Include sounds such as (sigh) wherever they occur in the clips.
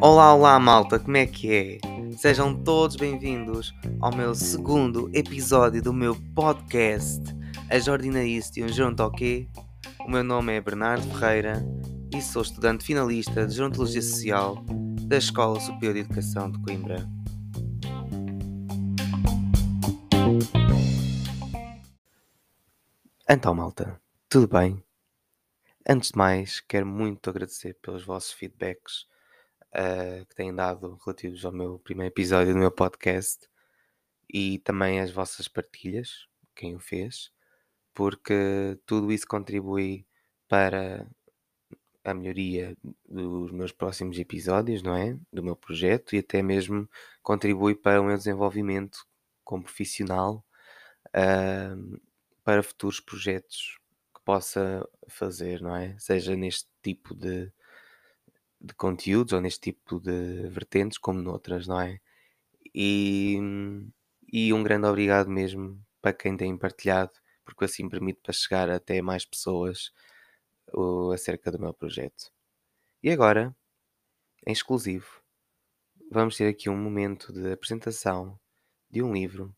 Olá, olá malta, como é que é? Sejam todos bem-vindos ao meu segundo episódio do meu podcast, A Jardinarice de um Gerontoquê. O meu nome é Bernardo Ferreira e sou estudante finalista de Gerontologia Social da Escola Superior de Educação de Coimbra. Então, malta, tudo bem? Antes de mais, quero muito agradecer pelos vossos feedbacks uh, que têm dado relativos ao meu primeiro episódio do meu podcast e também as vossas partilhas, quem o fez, porque tudo isso contribui para a melhoria dos meus próximos episódios, não é? Do meu projeto e até mesmo contribui para o meu desenvolvimento como profissional uh, para futuros projetos possa fazer, não é? Seja neste tipo de, de conteúdos ou neste tipo de vertentes, como noutras, não é? E, e um grande obrigado mesmo para quem tem partilhado, porque assim permite para chegar até mais pessoas o, acerca do meu projeto. E agora, em exclusivo, vamos ter aqui um momento de apresentação de um livro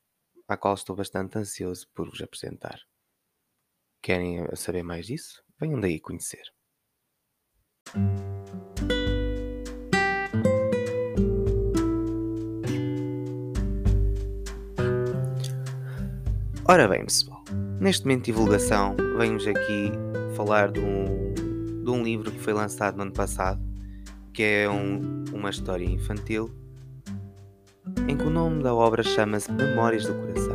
a qual estou bastante ansioso por vos apresentar. Querem saber mais disso? Venham daí conhecer. Ora bem, pessoal, neste momento de divulgação, venho-vos aqui falar de um, de um livro que foi lançado no ano passado, que é um, uma história infantil, em que o nome da obra chama-se Memórias do Coração.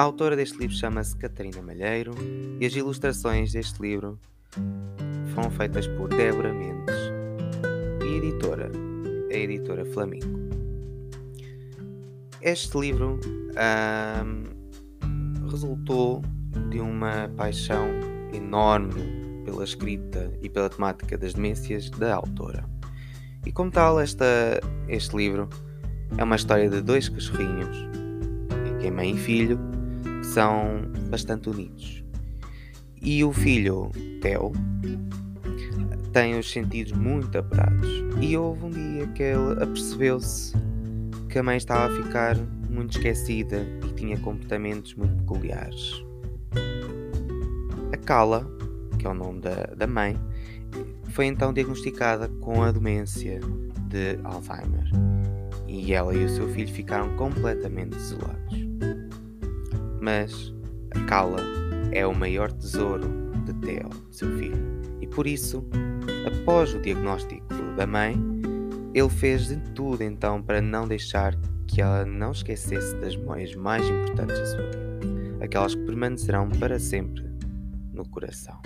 A autora deste livro chama-se Catarina Malheiro e as ilustrações deste livro foram feitas por Débora Mendes e editora, a editora Flamingo. Este livro resultou de uma paixão enorme pela escrita e pela temática das demências da autora. E como tal, esta, este livro é uma história de dois cachorrinhos, que é mãe e filho, são bastante unidos. E o filho, Theo, tem os sentidos muito apurados. E houve um dia que ele apercebeu-se que a mãe estava a ficar muito esquecida e tinha comportamentos muito peculiares. A Cala, que é o nome da, da mãe, foi então diagnosticada com a demência de Alzheimer e ela e o seu filho ficaram completamente isolados. Mas a Cala é o maior tesouro de Theo, seu filho, e por isso, após o diagnóstico da mãe, ele fez de tudo então para não deixar que ela não esquecesse das memórias mais importantes da sua vida, aquelas que permanecerão para sempre no coração.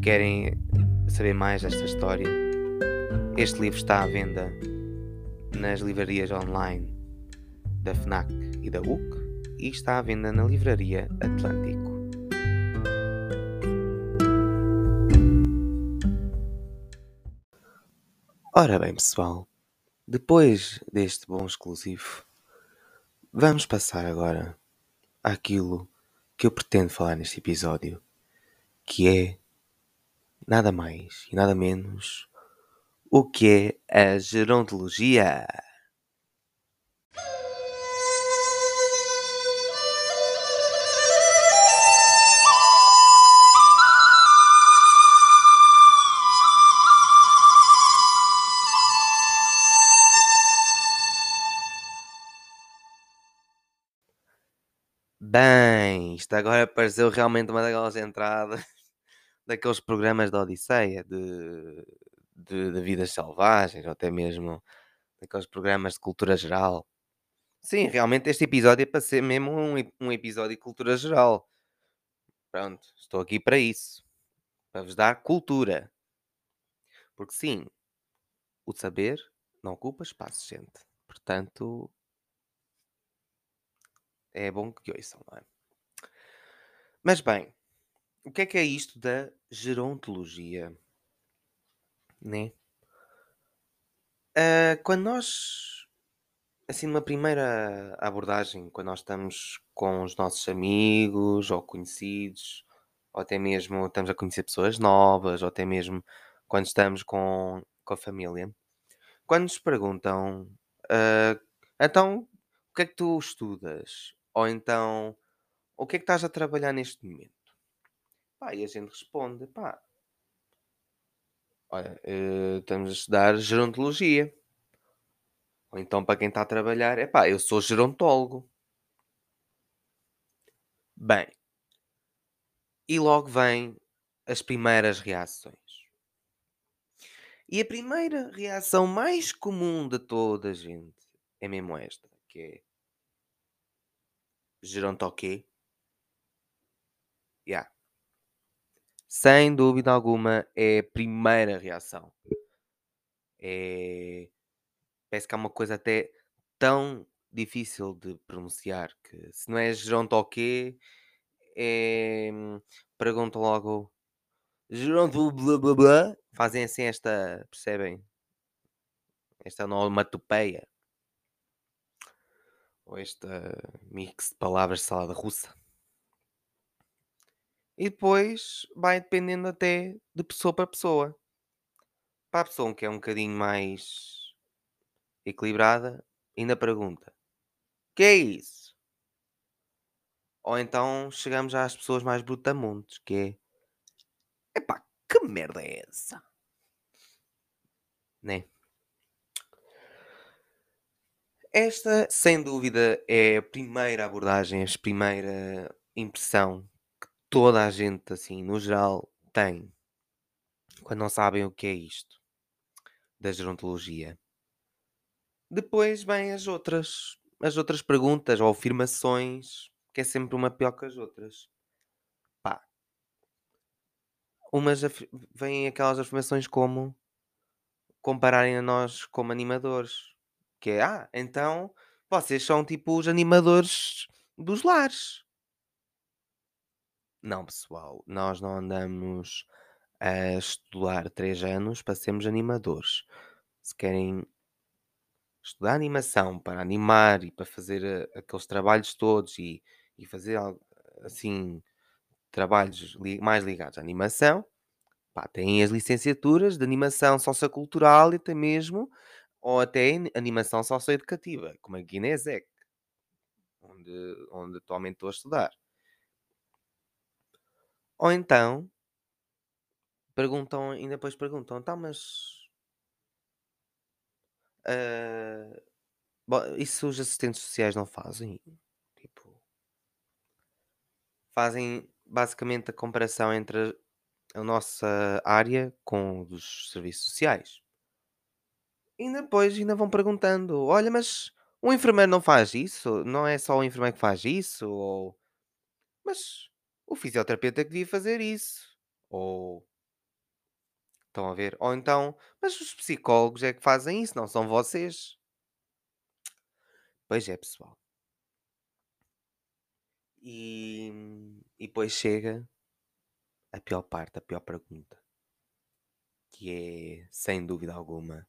Querem saber mais desta história? Este livro está à venda nas livrarias online da FNAC e da UC e está à venda na livraria Atlântico. Ora bem, pessoal, depois deste bom exclusivo, vamos passar agora àquilo que eu pretendo falar neste episódio, que é nada mais e nada menos o que é a gerontologia. Bem, isto agora pareceu realmente uma daquelas entradas (laughs) daqueles programas da Odisseia de, de, de vidas selvagens, ou até mesmo daqueles programas de cultura geral. Sim, realmente este episódio é para ser mesmo um, um episódio de cultura geral. Pronto, estou aqui para isso. Para vos dar cultura. Porque sim, o saber não ocupa espaço, gente. Portanto, é bom que ouçam, não é? Mas bem, o que é que é isto da gerontologia? Né? Uh, quando nós, assim, numa primeira abordagem, quando nós estamos com os nossos amigos ou conhecidos, ou até mesmo estamos a conhecer pessoas novas, ou até mesmo quando estamos com, com a família, quando nos perguntam, ah, então, o que é que tu estudas? Ou então, o que é que estás a trabalhar neste momento? Pá, e a gente responde, pá, olha, eh, estamos a estudar gerontologia. Ou então, para quem está a trabalhar, é pá, eu sou gerontólogo. Bem, e logo vêm as primeiras reações. E a primeira reação mais comum de toda a gente é mesmo esta, que é geronto o quê? Yeah. Sem dúvida alguma é a primeira reação. É... Parece que é uma coisa até tão difícil de pronunciar que se não é geronto o quê, é... pergunta logo geronto blá blá blá. Fazem assim esta, percebem? Esta onomatopeia. Ou esta mix de palavras de salada russa. E depois vai dependendo até de pessoa para pessoa. Para a pessoa que é um bocadinho mais equilibrada, ainda pergunta: que é isso? Ou então chegamos às pessoas mais brutamontes, que é epá, que merda é essa? Né? Esta, sem dúvida, é a primeira abordagem, a primeira impressão que toda a gente, assim, no geral, tem quando não sabem o que é isto da gerontologia. Depois vêm as outras, as outras perguntas ou afirmações, que é sempre uma pior que as outras. Pá. Umas vêm aquelas afirmações como compararem a nós como animadores. Que é, ah, então vocês são tipo os animadores dos lares. Não, pessoal, nós não andamos a estudar 3 anos para sermos animadores. Se querem estudar animação para animar e para fazer uh, aqueles trabalhos todos e, e fazer assim trabalhos li mais ligados à animação, pá, têm as licenciaturas de animação sociocultural e até mesmo ou até animação socioeducativa, como a Guiné-Zec, onde, onde atualmente estou a estudar. Ou então, perguntam, e depois perguntam, tá, mas. Uh, bom, isso os assistentes sociais não fazem? Tipo, fazem basicamente a comparação entre a nossa área com os serviços sociais. E depois ainda vão perguntando: olha, mas o enfermeiro não faz isso? Não é só o enfermeiro que faz isso? Ou mas o fisioterapeuta que devia fazer isso? Ou estão a ver? Ou então, mas os psicólogos é que fazem isso, não são vocês? Pois é, pessoal. E, e depois chega a pior parte, a pior pergunta, que é, sem dúvida alguma,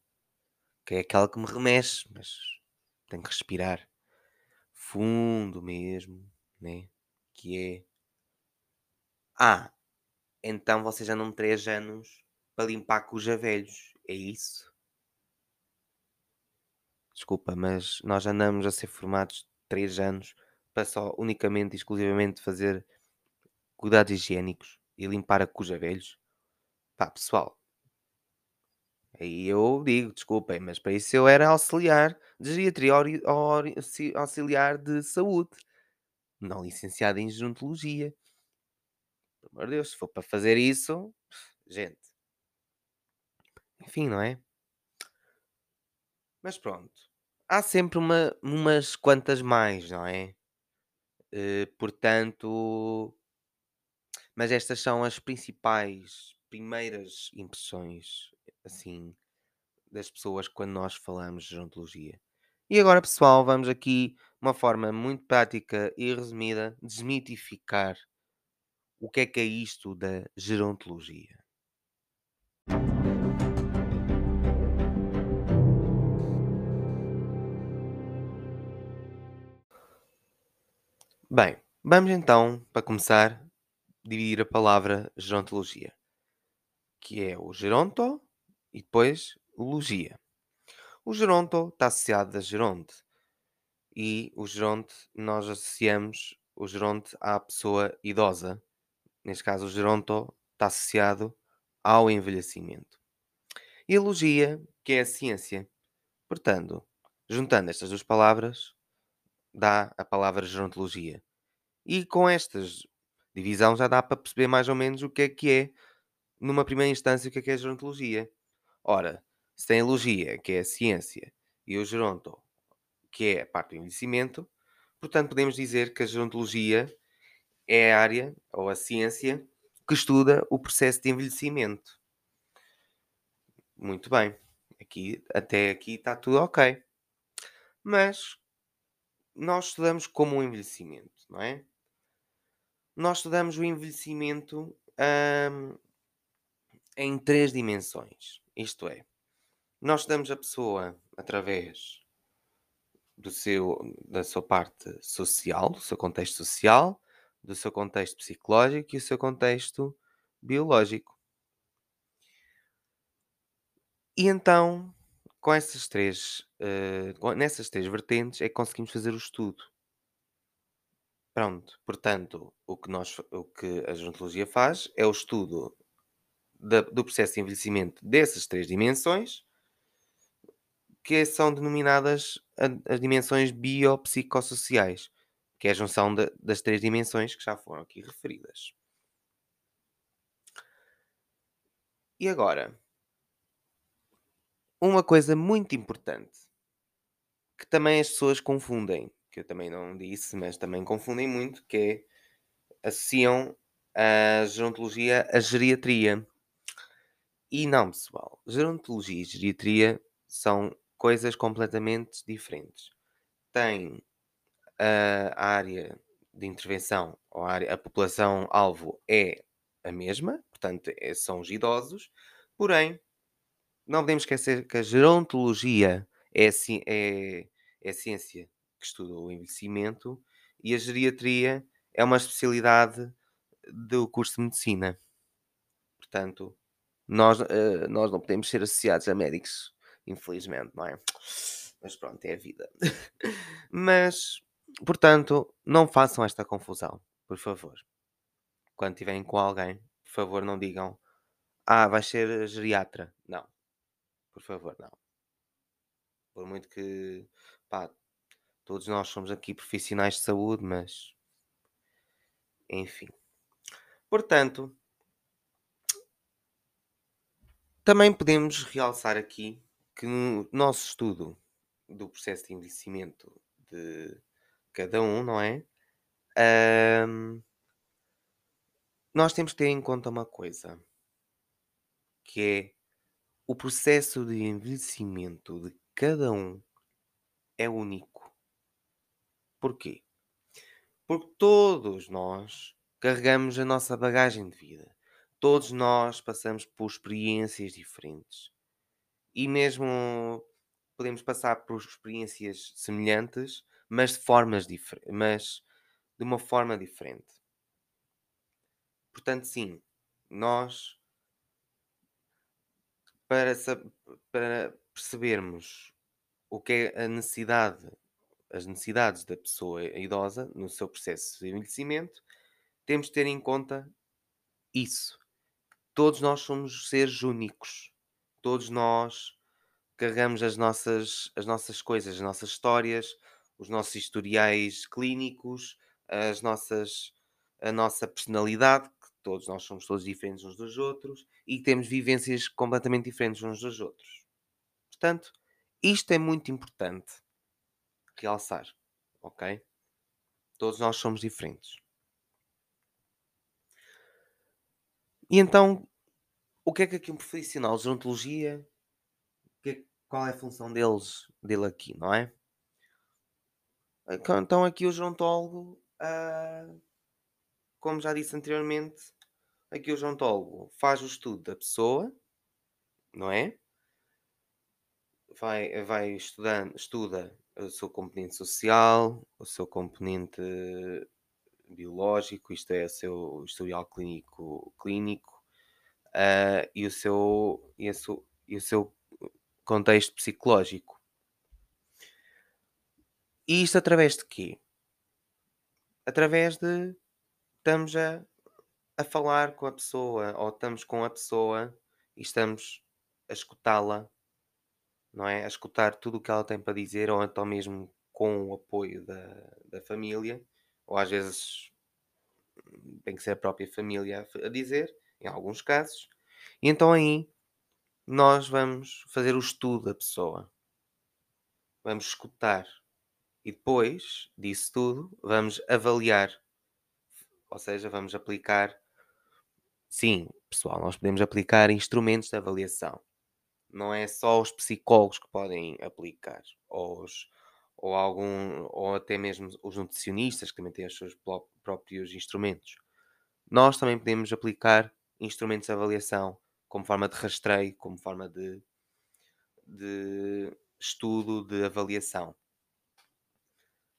que é aquela que me remexe, mas tenho que respirar fundo mesmo, né? Que é Ah, então vocês não 3 anos para limpar cuja velhos, é isso? Desculpa, mas nós andamos a ser formados 3 anos para só unicamente e exclusivamente fazer cuidados higiênicos e limpar a cuja velhos. Pá, pessoal, Aí eu digo, desculpem, mas para isso eu era auxiliar de geriatria, auxiliar de saúde, não licenciado em gerontologia. Pelo amor de Deus, se for para fazer isso, gente. Enfim, não é? Mas pronto. Há sempre uma, umas quantas mais, não é? Uh, portanto, mas estas são as principais primeiras impressões assim, das pessoas quando nós falamos de gerontologia. E agora, pessoal, vamos aqui, uma forma muito prática e resumida, desmitificar o que é que é isto da gerontologia. Bem, vamos então, para começar, dividir a palavra gerontologia, que é o geronto e depois logia. O geronto está associado a geronte e o geronte nós associamos o geronte à pessoa idosa. Neste caso, o geronto está associado ao envelhecimento. E a logia, que é a ciência. Portanto, juntando estas duas palavras, dá a palavra gerontologia. E com estas divisão já dá para perceber mais ou menos o que é que é, numa primeira instância, o que é que é gerontologia. Ora, se tem a logia, que é a ciência, e o geronto, que é a parte do envelhecimento, portanto podemos dizer que a gerontologia é a área, ou a ciência, que estuda o processo de envelhecimento. Muito bem. Aqui, até aqui está tudo ok. Mas nós estudamos como o envelhecimento, não é? Nós estudamos o envelhecimento hum, em três dimensões. Isto é, nós estudamos a pessoa através do seu, da sua parte social, do seu contexto social, do seu contexto psicológico e do seu contexto biológico. E então, com essas três, uh, nessas três vertentes, é que conseguimos fazer o estudo. Pronto, portanto, o que, nós, o que a gerontologia faz é o estudo da, do processo de envelhecimento dessas três dimensões, que são denominadas as dimensões biopsicossociais, que é a junção de, das três dimensões que já foram aqui referidas. E agora, uma coisa muito importante que também as pessoas confundem, que eu também não disse, mas também confundem muito, que é associam a gerontologia à geriatria. E não, pessoal, gerontologia e geriatria são coisas completamente diferentes. Tem a área de intervenção, ou a, área, a população-alvo é a mesma, portanto, é, são os idosos, porém, não podemos esquecer que a gerontologia é, é, é a ciência que estuda o envelhecimento e a geriatria é uma especialidade do curso de medicina. Portanto, nós, uh, nós não podemos ser associados a médicos, infelizmente, não é? Mas pronto, é a vida. (laughs) Mas, portanto, não façam esta confusão, por favor. Quando estiverem com alguém, por favor, não digam Ah, vai ser geriatra. Não. Por favor, não. Por muito que pá, todos nós somos aqui profissionais de saúde, mas enfim. Portanto, também podemos realçar aqui que no nosso estudo do processo de envelhecimento de cada um, não é? Nós temos que ter em conta uma coisa, que é o processo de envelhecimento de cada um é único. Porquê? Porque todos nós carregamos a nossa bagagem de vida. Todos nós passamos por experiências diferentes. E mesmo podemos passar por experiências semelhantes, mas de formas diferentes, mas de uma forma diferente. Portanto, sim, nós para, para percebermos o que é a necessidade, as necessidades da pessoa idosa no seu processo de envelhecimento, temos de ter em conta isso. Todos nós somos seres únicos. Todos nós carregamos as nossas, as nossas coisas, as nossas histórias, os nossos historiais clínicos, as nossas, a nossa personalidade, que todos nós somos todos diferentes uns dos outros e temos vivências completamente diferentes uns dos outros. Portanto, isto é muito importante realçar, ok? Todos nós somos diferentes. E então, o que é que aqui um profissional de gerontologia, que, qual é a função deles, dele aqui, não é? Então aqui o gerontólogo, uh, como já disse anteriormente, aqui o gerontólogo faz o estudo da pessoa, não é? Vai, vai estudando, estuda o seu componente social, o seu componente biológico, isto é, o seu historial clínico, clínico uh, e, o seu, e, seu, e o seu contexto psicológico. E isto através de quê? Através de estamos a, a falar com a pessoa, ou estamos com a pessoa e estamos a escutá-la, não é? A escutar tudo o que ela tem para dizer, ou então mesmo com o apoio da, da família, ou às vezes tem que ser a própria família a dizer, em alguns casos. E então aí nós vamos fazer o estudo da pessoa. Vamos escutar. E depois disso tudo, vamos avaliar. Ou seja, vamos aplicar. Sim, pessoal, nós podemos aplicar instrumentos de avaliação. Não é só os psicólogos que podem aplicar, ou, os, ou, algum, ou até mesmo os nutricionistas que também têm os seus próprios instrumentos. Nós também podemos aplicar instrumentos de avaliação como forma de rastreio, como forma de, de estudo, de avaliação.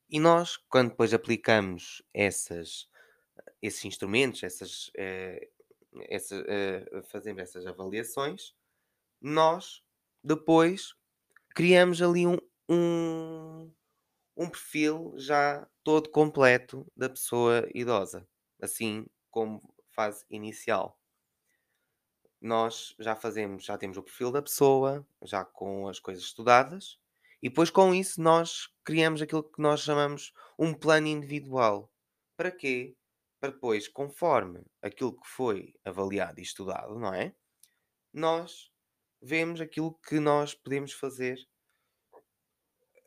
E nós, quando depois aplicamos essas, esses instrumentos, essas, eh, essa, eh, fazemos essas avaliações, nós depois criamos ali um, um, um perfil já todo completo da pessoa idosa, assim como fase inicial nós já fazemos, já temos o perfil da pessoa, já com as coisas estudadas, e depois com isso nós criamos aquilo que nós chamamos um plano individual. Para quê? Para depois, conforme aquilo que foi avaliado e estudado, não é? Nós vemos aquilo que nós podemos fazer,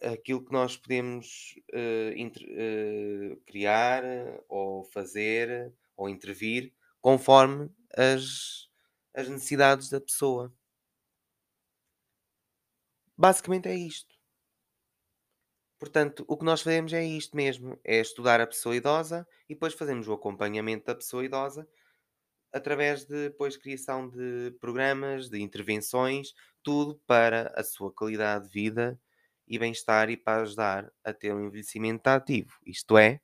aquilo que nós podemos uh, inter, uh, criar, ou fazer, ou intervir, conforme as as necessidades da pessoa. Basicamente é isto. Portanto, o que nós fazemos é isto mesmo: é estudar a pessoa idosa e depois fazemos o acompanhamento da pessoa idosa através de depois criação de programas, de intervenções, tudo para a sua qualidade de vida e bem-estar e para ajudar a ter um envelhecimento ativo. Isto é,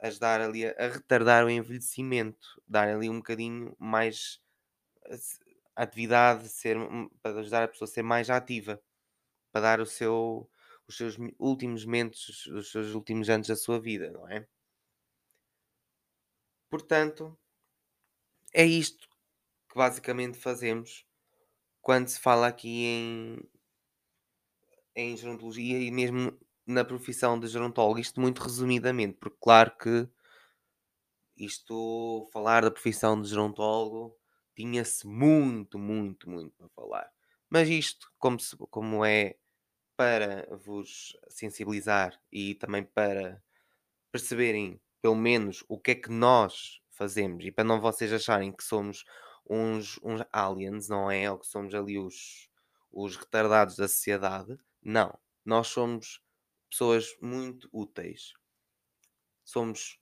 ajudar ali a, a retardar o envelhecimento, dar ali um bocadinho mais a atividade ser para ajudar a pessoa a ser mais ativa, para dar o seu, os seus últimos momentos, os seus últimos anos da sua vida, não é? Portanto, é isto que basicamente fazemos quando se fala aqui em, em gerontologia e mesmo na profissão de gerontólogo, isto muito resumidamente, porque claro que isto, falar da profissão de gerontólogo tinha-se muito, muito, muito para falar. Mas isto, como, se, como é para vos sensibilizar e também para perceberem pelo menos o que é que nós fazemos e para não vocês acharem que somos uns, uns aliens, não é? Ou que somos ali os, os retardados da sociedade. Não. Nós somos pessoas muito úteis. Somos.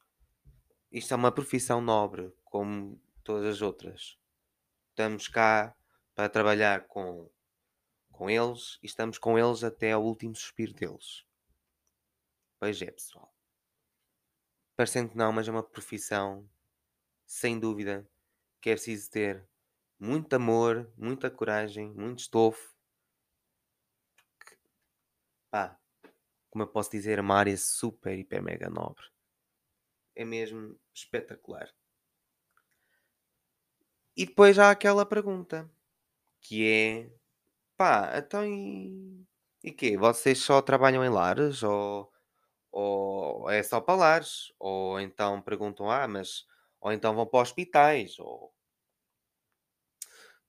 Isto é uma profissão nobre, como todas as outras estamos cá para trabalhar com, com eles e estamos com eles até ao último suspiro deles. Pois é, pessoal. Parecendo que não, mas é uma profissão, sem dúvida, que é preciso ter muito amor, muita coragem, muito estofo. Pá, como eu posso dizer, uma área super, hiper, mega nobre. É mesmo espetacular. E depois há aquela pergunta que é pá, então e, e quê? Vocês só trabalham em lares ou, ou é só para lares? Ou então perguntam, ah, mas ou então vão para hospitais ou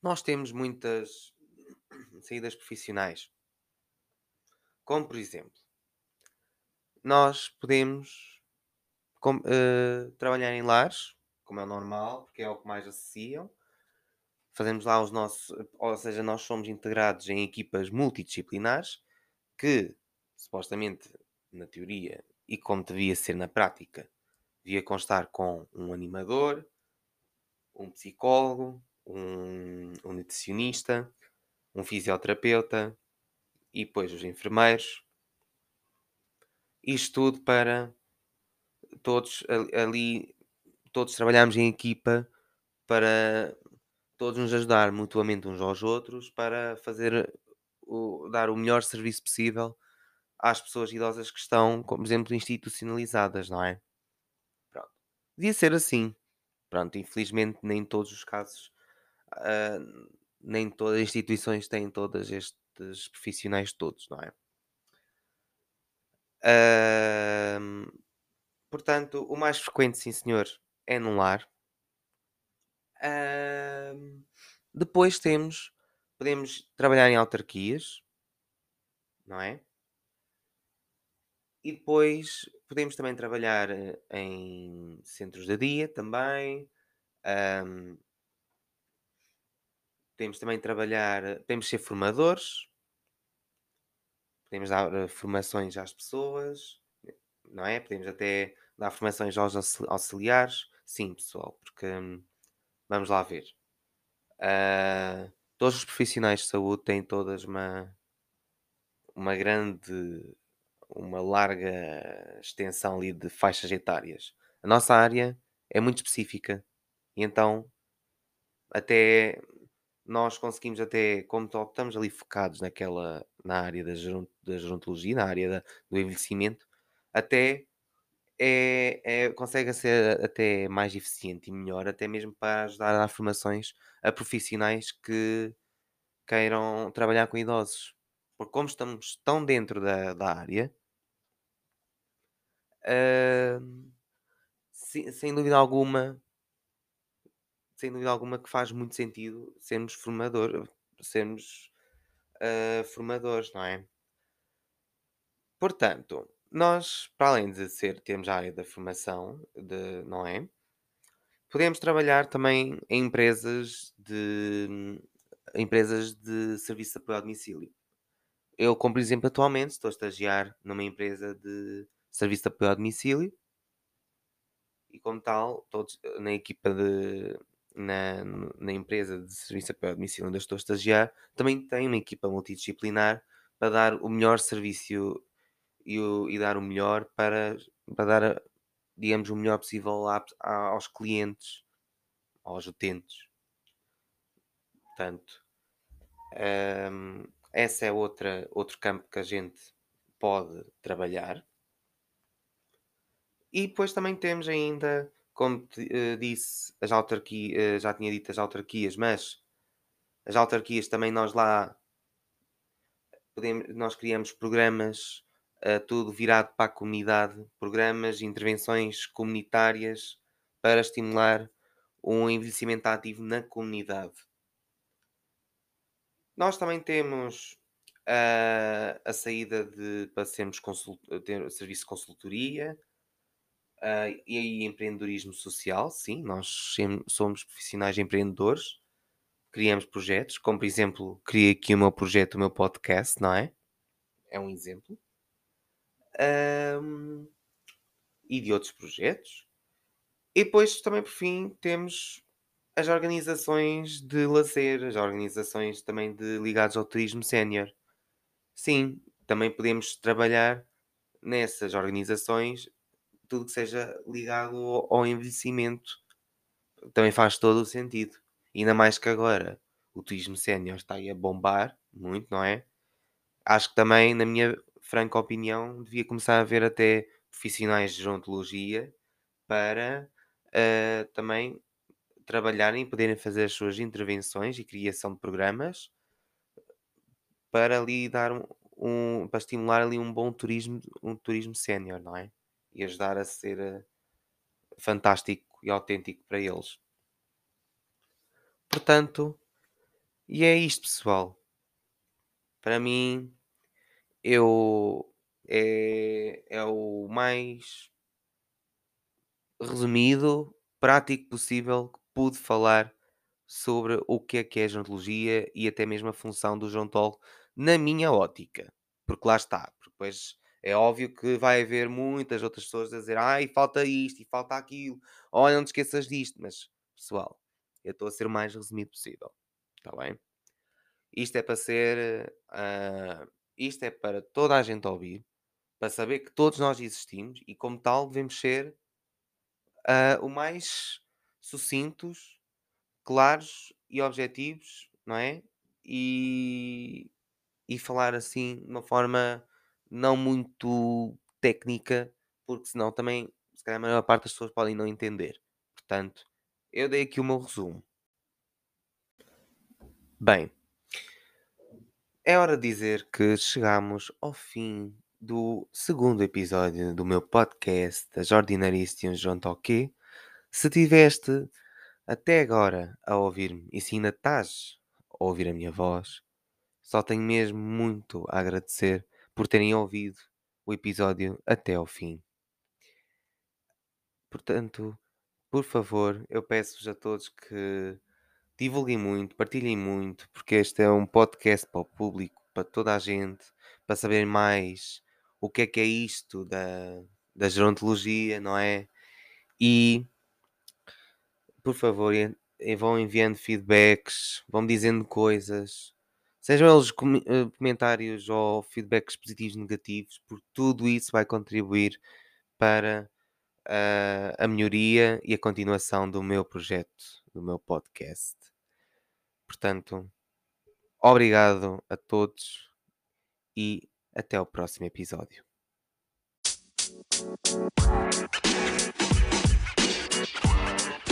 nós temos muitas saídas profissionais. Como por exemplo, nós podemos com, uh, trabalhar em lares como é normal, porque é o que mais associam. Fazemos lá os nossos, ou seja, nós somos integrados em equipas multidisciplinares que, supostamente, na teoria e como devia ser na prática, devia constar com um animador, um psicólogo, um, um nutricionista, um fisioterapeuta e depois os enfermeiros. Isto tudo para todos ali, todos trabalhamos em equipa para todos nos ajudar mutuamente uns aos outros para fazer o, dar o melhor serviço possível às pessoas idosas que estão, como exemplo, institucionalizadas, não é? Pronto. Devia ser assim. Pronto, infelizmente nem todos os casos, uh, nem todas as instituições têm todos estes profissionais todos, não é? Uh, portanto, o mais frequente, sim senhor, é no lar. Uh, depois temos, podemos trabalhar em autarquias, não é? E depois podemos também trabalhar eh, em centros de dia também. Um, podemos também trabalhar, eh, podemos ser formadores, podemos dar eh, formações às pessoas, não é? Podemos até dar formações aos auxiliares. Sim, pessoal, porque hum, vamos lá ver. Uh, todos os profissionais de saúde têm todas uma, uma grande uma larga extensão ali de faixas etárias. A nossa área é muito específica e então até nós conseguimos até, como estamos ali focados naquela, na área da, da gerontologia, na área da, do envelhecimento, até é, é, consegue ser até mais eficiente e melhor, até mesmo para ajudar a formações a profissionais que queiram trabalhar com idosos. Porque como estamos tão dentro da, da área, sem, sem dúvida alguma, sem dúvida alguma que faz muito sentido sermos formador, sermos uh, formadores, não é? Portanto, nós, para além de ser, termos a área da formação, de, não é? Podemos trabalhar também em empresas de empresas de serviço de apoio ao domicílio. Eu, como por exemplo, atualmente estou a estagiar numa empresa de serviço de apoio ao domicílio e como tal, todos na equipa de na, na empresa de serviço apoio ao domicílio onde eu estou a estagiar, também tem uma equipa multidisciplinar para dar o melhor serviço e, o, e dar o melhor para, para dar, digamos, o melhor possível a, a, aos clientes, aos utentes. Portanto, um, esse é outra, outro campo que a gente pode trabalhar. E depois também temos ainda, como te, uh, disse, as autarquias, uh, já tinha dito as autarquias, mas as autarquias também nós lá podemos, nós criamos programas, uh, tudo virado para a comunidade, programas, intervenções comunitárias para estimular um envelhecimento ativo na comunidade. Nós também temos a saída de para sermos consult, ter serviço de consultoria, Uh, e empreendedorismo social, sim, nós somos profissionais empreendedores, criamos projetos, como por exemplo, criei aqui o meu projeto, o meu podcast, não é? É um exemplo. Um, e de outros projetos. E depois, também por fim, temos as organizações de lazer, as organizações também de ligadas ao turismo sénior. Sim, também podemos trabalhar nessas organizações tudo que seja ligado ao envelhecimento também faz todo o sentido. Ainda mais que agora o turismo sénior está aí a bombar muito, não é? Acho que também, na minha franca opinião, devia começar a haver até profissionais de gerontologia para uh, também trabalharem e poderem fazer as suas intervenções e criação de programas para ali dar um, um para estimular ali um bom turismo, um turismo sénior, não é? E ajudar a ser eh, fantástico e autêntico para eles. Portanto, e é isto, pessoal. Para mim, eu é, é o mais resumido, prático possível que pude falar sobre o que é que é a gerontologia e até mesmo a função do gerontólogo na minha ótica. Porque lá está, porque depois é óbvio que vai haver muitas outras pessoas a dizer ai, falta isto e falta aquilo, olha, não te esqueças disto, mas pessoal, eu estou a ser o mais resumido possível, está bem? Isto é para ser, uh, isto é para toda a gente ouvir, para saber que todos nós existimos e como tal devemos ser uh, o mais sucintos, claros e objetivos, não é? E, e falar assim de uma forma não muito técnica, porque senão também, se calhar, a maior parte das pessoas podem não entender. Portanto, eu dei aqui o meu resumo. Bem, é hora de dizer que chegamos ao fim do segundo episódio do meu podcast das Ordinaristians João Toquê. Se tiveste até agora a ouvir-me e se ainda estás a ouvir a minha voz, só tenho mesmo muito a agradecer por terem ouvido o episódio até ao fim. Portanto, por favor, eu peço-vos a todos que divulguem muito, partilhem muito, porque este é um podcast para o público, para toda a gente, para saber mais o que é que é isto da, da gerontologia, não é? E por favor, vão enviando feedbacks, vão dizendo coisas, Sejam eles com eh, comentários ou feedbacks positivos, negativos, porque tudo isso vai contribuir para uh, a melhoria e a continuação do meu projeto, do meu podcast. Portanto, obrigado a todos e até o próximo episódio. Thank you.